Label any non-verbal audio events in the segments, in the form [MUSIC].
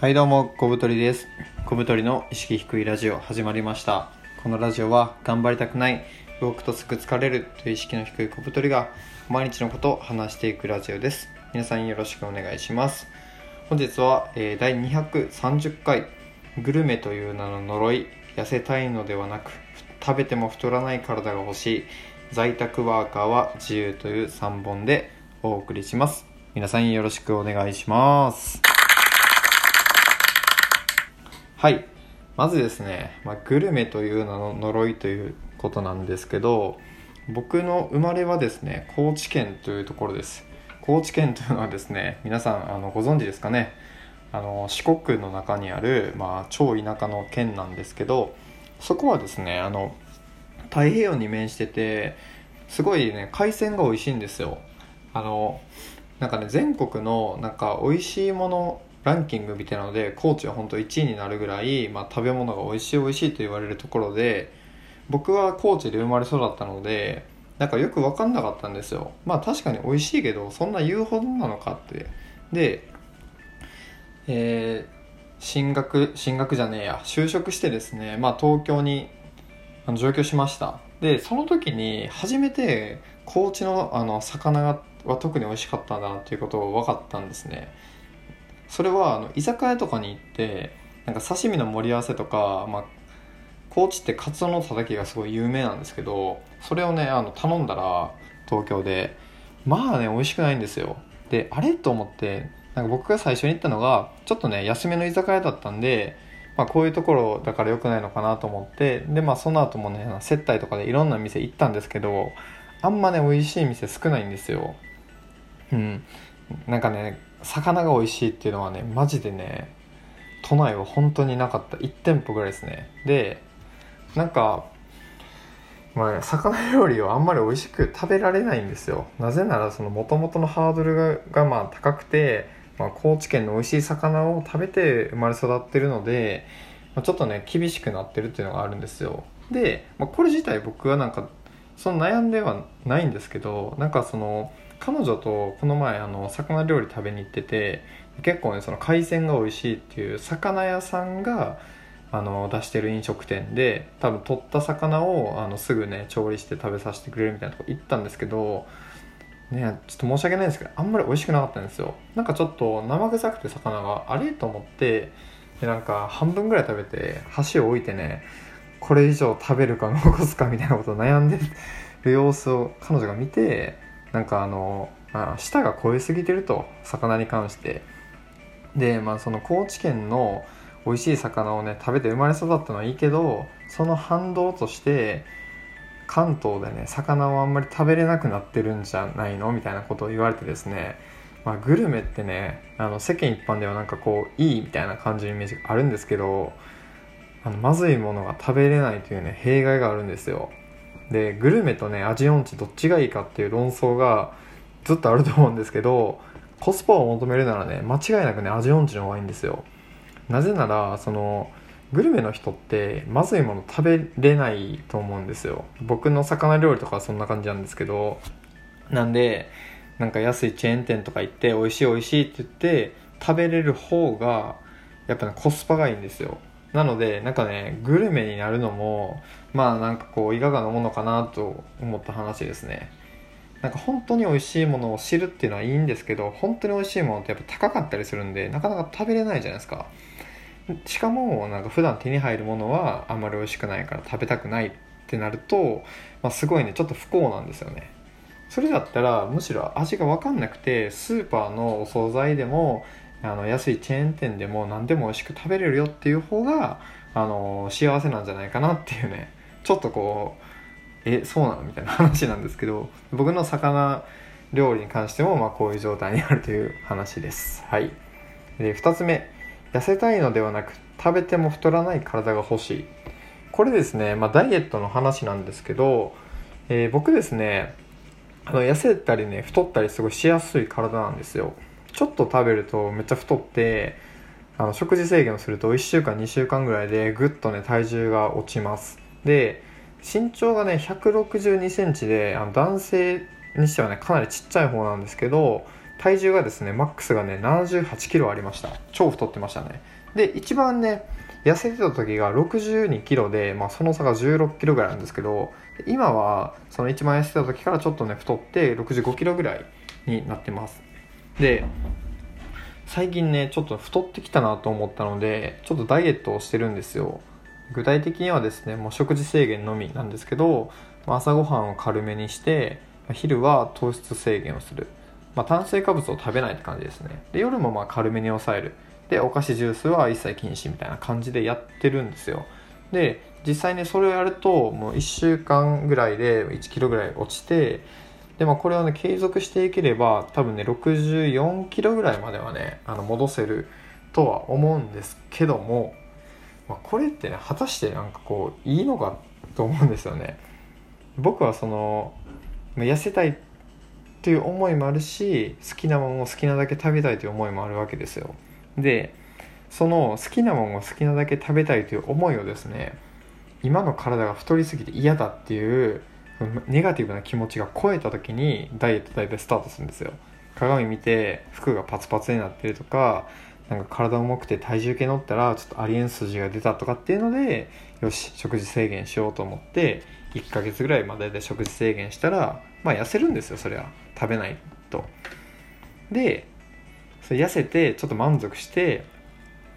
はいどうも小太りです。小太りの意識低いラジオ始まりました。このラジオは頑張りたくない動くとすぐ疲れるという意識の低い小太りが毎日のことを話していくラジオです。皆さんよろしくお願いします。本日は、えー、第230回グルメという名の呪い痩せたいのではなく食べても太らない体が欲しい在宅ワーカーは自由という3本でお送りします。皆さんよろしくお願いします。はい。まずですね、まあ、グルメという名の呪いということなんですけど僕の生まれはですね高知県というところです。高知県というのはですね皆さんあのご存知ですかね？あの四国の中にある、まあ、超田舎の県なんですけどそこはですねあの太平洋に面しててすごいね海鮮が美味しいんですよ。あのなんかね全国のなんか美味しいものランキングみたいなので高知は本当1位になるぐらい、まあ、食べ物が美味しい美味しいと言われるところで僕は高知で生まれ育ったのでなんかよく分かんなかったんですよ。まあ確かに美味しいけどそんな言うほどなのかって。でえー、進学進学じゃねえや。就職してですねまあ東京にあの上京しました。でその時に初めて高知のあの魚は特に美味しかったんだなっていうことを分かったんですね。それはあの居酒屋とかに行ってなんか刺身の盛り合わせとか、まあ、高知ってカツオのたたきがすごい有名なんですけどそれをねあの頼んだら東京でまあね美味しくないんですよ。であれと思ってなんか僕が最初に行ったのがちょっとね安めの居酒屋だったんで、まあ、こういうところだから良くないのかなと思ってでまあその後もね接待とかでいろんな店行ったんですけどあんまね美味しい店少ないんですよ。うん。なんかね魚が美味しいっていうのはねマジでね都内は本当になかった。1店舗ぐらいですね。でなんかまあ、魚料理はあんまり美味しく食べられないんですよ。なぜならその元々のハードルががまあ高くて、まあ、高知県の美味しい魚を食べて生まれ育ってるので、まあ、ちょっとね厳しくなってるっていうのがあるんですよ。で、まあ、これ自体僕はなんかその悩んではないんですけどなんかその彼女とこの前あの魚料理食べに行ってて結構ねその海鮮が美味しいっていう魚屋さんがあの出してる飲食店で多分取った魚をあのすぐね調理して食べさせてくれるみたいなとこ行ったんですけどねちょっと申し訳ないんですけどあんまり美味しくなかったんですよ。なんかちょっと生臭くて魚があれ？と思ってでなんか半分ぐらい食べて箸を置いてねこれ以上食べるか残すかみたいなことを悩んでる様子を彼女が見てなんかあのあ舌が超えすぎてると魚に関して。でまあその高知県の美味しい魚をね食べて生まれ育ったのはいいけどその反動として関東でね魚をあんまり食べれなくなってるんじゃないの？みたいなことを言われてですね。まあ、グルメってねあの世間一般ではなんかこういいみたいな感じのイメージがあるんですけどあのまずいものが食べれないというね弊害があるんですよ。でグルメとね味音痴どっちがいいかっていう論争がずっとあると思うんですけどコスパを求めるならね間違いなくね味音痴の方がいいんですよ。なぜならそのグルメの人ってまずいもの食べれないと思うんですよ。僕の魚料理とかはそんな感じなんですけどなんでなんか安いチェーン店とか行って美味しい美味しいって言って食べれる方がやっぱねコスパがいいんですよ。なのでなんかねグルメになるのもまあなんかこういかがなものかなと思った話ですね。なんか本当に美味しいものを知るっていうのはいいんですけど本当に美味しいものってやっぱ高かったりするんでなかなか食べれないじゃないですか。しかもなんか普段手に入るものはあんまり美味しくないから食べたくないってなると、まあ、すごいねちょっと不幸なんですよね。それだったらむしろ味が分かんなくてスーパーのお惣菜でもあの安いチェーン店でも何でも美味しく食べれるよっていう方があの幸せなんじゃないかなっていうね。ちょっとこうえそうなの？みたいな話なんですけど僕の魚料理に関してもまあこういう状態にあるという話です。はい。で2つ目。痩せたいのではなく食べても太らない体が欲しい。これですね、まあ、ダイエットの話なんですけど、えー、僕ですねあの痩せたりね太ったりすごいしやすい体なんですよ。ちょっと食べるとめっちゃ太ってあの食事制限をすると1週間2週間ぐらいでぐっとね体重が落ちます。で身長がね1 6 2センチであの男性にしてはねかなりちっちゃい方なんですけど体重がですねマックスがね7 8キロありました。超太ってましたね。で一番ね痩せてた時が62キロで、まあ、その差が16キロぐらいなんですけど今はその一番痩せてた時からちょっとね太って65キロぐらいになってます。で最近ねちょっと太ってきたなと思ったのでちょっとダイエットをしてるんですよ。具体的にはですねもう食事制限のみなんですけど朝ごはんを軽めにして昼は糖質制限をする、まあ、炭水化物を食べないって感じですね。で夜もまあ軽めに抑える。でお菓子ジュースは一切禁止みたいな感じでやってるんですよ。で実際ねそれをやるともう1週間ぐらいで1キロぐらい落ちてでもこれをね継続していければ多分ね64キロぐらいまではねあの戻せるとは思うんですけども、まあ、これってね果たしてなんかこういいのかと思うんですよね。僕はその痩せたいっていう思いもあるし好きなものを好きなだけ食べたいという思いもあるわけですよ。でその好きなものを好きなだけ食べたいという思いをですね今の体が太りすぎて嫌だっていうネガティブな気持ちが超えた時にダイエット大体スタートするんですよ。鏡見て服がパツパツになってるとかなんか体重くて体重計乗ったらちょっとありえん数字が出たとかっていうのでよし食事制限しようと思って1ヶ月ぐらいまでで食事制限したらまあ痩せるんですよそれは食べないと。でそれ痩せてちょっと満足して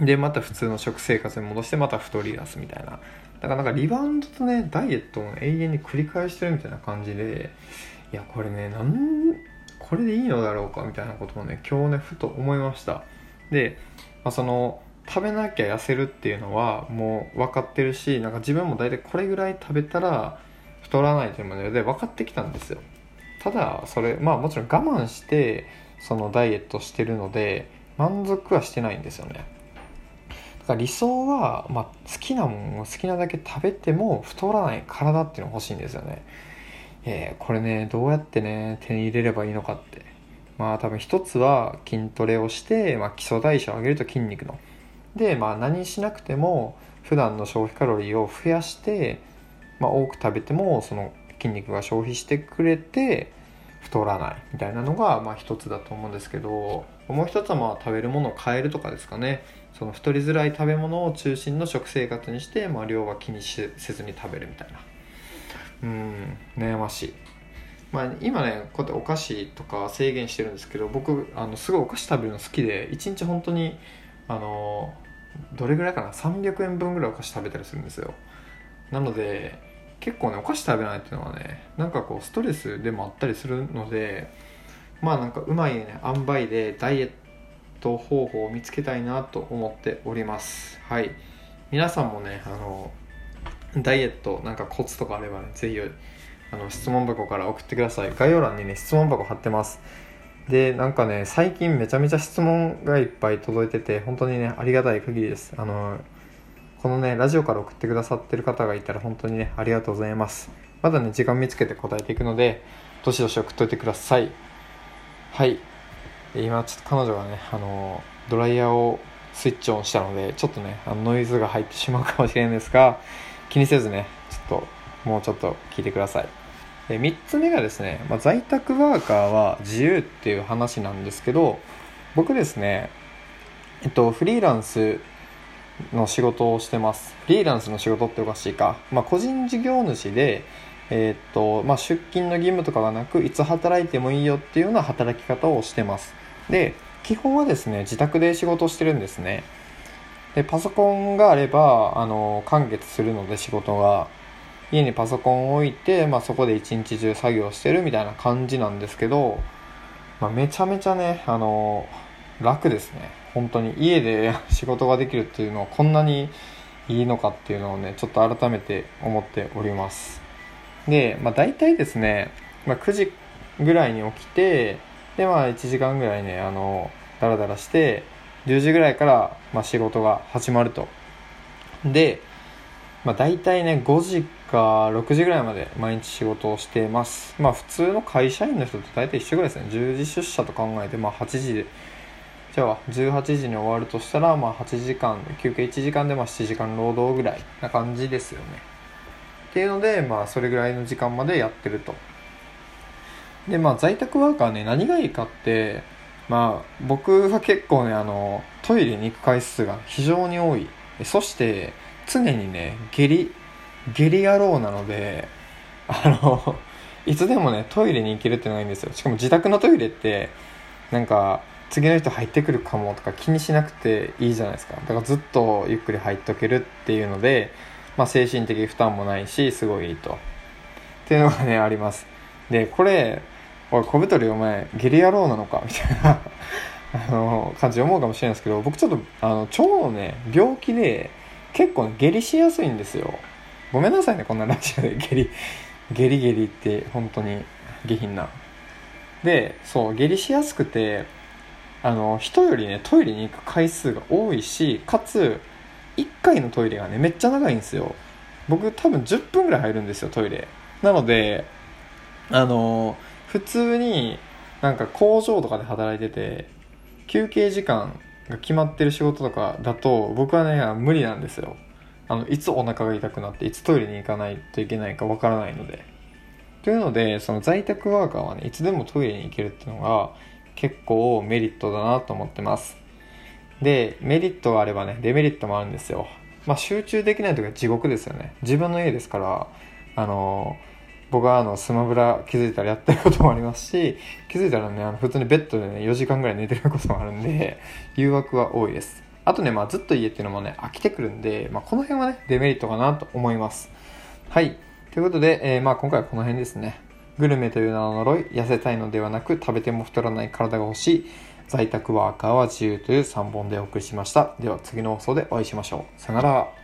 でまた普通の食生活に戻してまた太り出すみたいな。だからなんかリバウンドとねダイエットを永遠に繰り返してるみたいな感じでいやこれねなんこれでいいのだろうかみたいなことをね今日ねふと思いました。で、まあ、その食べなきゃ痩せるっていうのはもう分かってるしなんか自分も大体これぐらい食べたら太らないというもので分かってきたんですよ。ただそれまあもちろん我慢してそのダイエットしてるので満足はしてないんですよね。から理想は、まあ、好きなものを好きなだけ食べても太らない体っていうの欲しいんですよね。えー、これねどうやってね手に入れればいいのかって。まあ多分一つは筋トレをして、まあ、基礎代謝を上げると筋肉の。でまあ何しなくても普段の消費カロリーを増やして、まあ、多く食べてもその筋肉が消費してくれて太らないみたいなのがまあ一つだと思うんですけどもう一つはまあ食べるものを変えるとかですかね。その太りづらい食べ物を中心の食生活にして、まあ、量は気にせずに食べるみたいな。うん悩ましい。まあ、今ねこうやってお菓子とか制限してるんですけど僕あのすごいお菓子食べるの好きで1日本当にあのどれぐらいかな？300円分ぐらいお菓子食べたりするんですよ。なので結構ねお菓子食べないっていうのはねなんかこうストレスでもあったりするのでまあなんかうまいね塩梅でダイエットト方法を見つけたいなと思っております。はい。皆さんもねあのダイエットなんかコツとかあればねぜひあの質問箱から送ってください。概要欄にね質問箱貼ってます。でなんかね最近めちゃめちゃ質問がいっぱい届いてて本当にねありがたい限りです。あのこのねラジオから送ってくださってる方がいたら本当にねありがとうございます。まだね時間見つけて答えていくのでどしどし送っといてください。はい。今ちょっと彼女がねあのドライヤーをスイッチオンしたのでちょっとねあのノイズが入ってしまうかもしれないんですが気にせずねちょっともうちょっと聞いてください。で3つ目がですね、まあ、在宅ワーカーは自由っていう話なんですけど僕ですねえっとフリーランスの仕事をしてます。フリーランスの仕事っておかしいか、まあ、個人事業主でえー、っとまあ、出勤の義務とかがなくいつ働いてもいいよっていうような働き方をしてます。で基本はですね自宅で仕事してるんですね。でパソコンがあればあの完結するので仕事が。家にパソコンを置いて、まあ、そこで一日中作業してるみたいな感じなんですけど、まあ、めちゃめちゃねあの楽ですね。本当に。家で [LAUGHS] 仕事ができるっていうのはこんなにいいのかっていうのをねちょっと改めて思っております。で、まあ、大体ですね、まあ、9時ぐらいに起きてでまあ1時間ぐらいねあのダラダラして10時ぐらいから、まあ、仕事が始まると。で、まあ、大体ね5時か6時ぐらいまで毎日仕事をしてます。まあ普通の会社員の人と大体一緒ぐらいですね。10時出社と考えてまあ8時で。じゃあ18時に終わるとしたらまあ8時間休憩1時間でまあ7時間労働ぐらいな感じですよね。っていうのでまあそれぐらいの時間までやってると。でまあ在宅ワーカーね何がいいかってまあ僕は結構ねあのトイレに行く回数が非常に多い。そして常にね下痢下痢野郎なのであのいつでもねトイレに行けるっていうのがいいんですよ。しかも自宅のトイレってなんか次の人入ってくるかもとか気にしなくていいじゃないですか。だからずっとゆっくり入っとけるっていうので、まあ、精神的負担もないしすごいいいと。っていうのがねあります。でこれおい小太りお前下痢野郎なのか？みたいな [LAUGHS] あの感じで思うかもしれないですけど僕ちょっとあの腸のね病気で結構、ね、下痢しやすいんですよ。ごめんなさいねこんなラジオで。下痢下痢下痢って本当に下品な。でそう下痢しやすくてあの人よりねトイレに行く回数が多いしかつ1回のトイレがねめっちゃ長いんですよ。僕多分10分ぐらい入るんですよトイレ。なのであの普通になんか工場とかで働いてて休憩時間が決まってる仕事とかだと僕はね無理なんですよ。あのいつお腹が痛くなっていつトイレに行かないといけないかわからないので。というのでその在宅ワーカーはねいつでもトイレに行けるっていうのが結構メリットだなと思ってます。でメリットがあればねデメリットもあるんですよ。まあ集中できない時は地獄ですよね。自分の家ですからあの僕はあのスマブラ気づいたらやってることもありますし [LAUGHS] 気づいたらねあの普通にベッドでね4時間ぐらい寝てることもあるんで [LAUGHS] 誘惑は多いです。あとね、まあ、ずっと家っていうのもね飽きてくるんで、まあ、この辺はねデメリットかなと思います。はい。ということで、えー、まあ今回はこの辺ですね。グルメという名の呪い痩せたいのではなく食べても太らない体が欲しい在宅ワーカーは自由という3本でお送りしました。では次の放送でお会いしましょう。さよなら。